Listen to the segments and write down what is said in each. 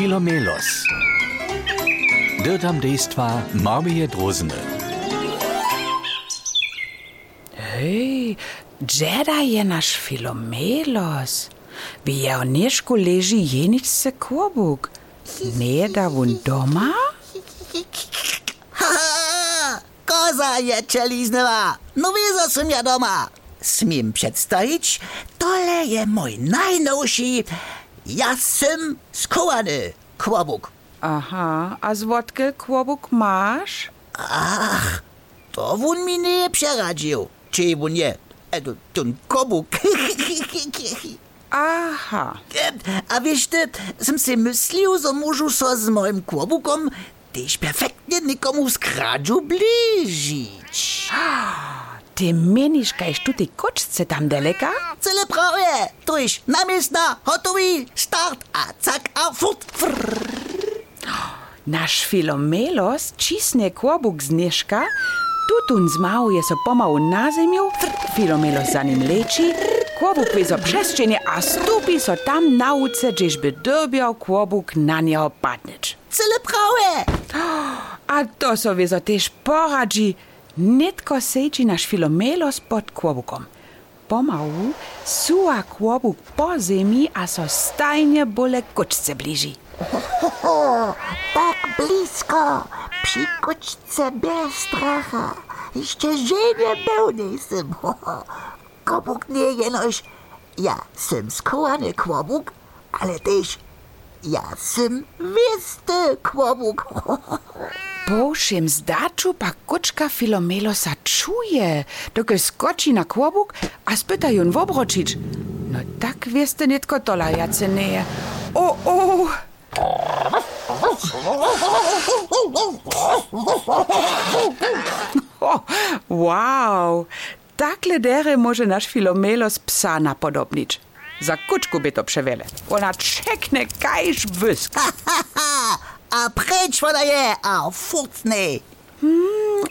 Filomelos. Dirtam dejstva Marmije Drozene. Hej, Džeda je naš Filomelos. Bi je v Neško leži jenič se kobuk. Ne da vun doma? Koza je čelizneva, no veza sem ja doma. Smim predstavić, tole je moj najnovši ja sam skowany kłobuk. Aha, a zwodkę kłobuk masz? Ach, to wun mi nie przeradził. Czy wun je? E, to- Ten kłobuk. Aha, A wiesz ty, som si myslil, że so s moim kłobukom też perfektnie nikomu z kradzzu bližić. Ty meniš, kaj štuti kočce tam deleka? Cele prav je, tuš, namestna, hotovi, start, a cak, a fut, frrr. Naš filomelos čisne klobuk zneška, tutun zmav je se pomal na zemlju, filomelos za njim leči, klobuk vezo přeščenje, a stupi so tam nauce, češ bi dobil klobuk na njo padneč. Cele prav je! A to so vezo tež poradži, netko sedzi nasz Filomelos pod kłobukom. Pomału suwa kłobuk po ziemi, a so stajnie bole koczce bliži. O, tak blisko, przy koczce bez stracha. Jeszcze żenie pełny jestem. Kłobuk nie ja sam skowany kłobuk, ale też ja sam wiesty kłobuk. Po všem zdaču pa kočka Filomelosa čuje, dokaj skoči na kłobuk, a spyta ją w obročić. No tak wieste nitko tola jace neje. O, o! O, wow! Takle dere może nasz Filomelos psa napodobnić. Za kuczku by to przewiele. Ona czekne kajż wysk. A je, a furtne.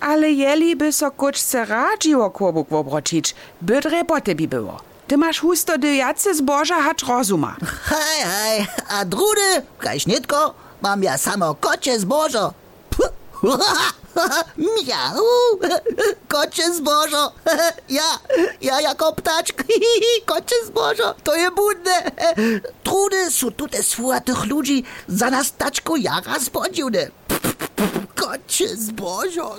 Ale jeli by so kočce radziło kłobuk obročić, bydre bote by było. Ty masz husto dy jace zboża hacz rozuma. Hej, hej, a drudy, nitko, mam ja samo kocie zbożo. Miau, kocie zbożo. Ja, ja jako ptaczk, kocie zbożo, to je budne. Trudy są tutaj słowa tych ludzi za nas taczku jara spodziewne. Kocie zbożo.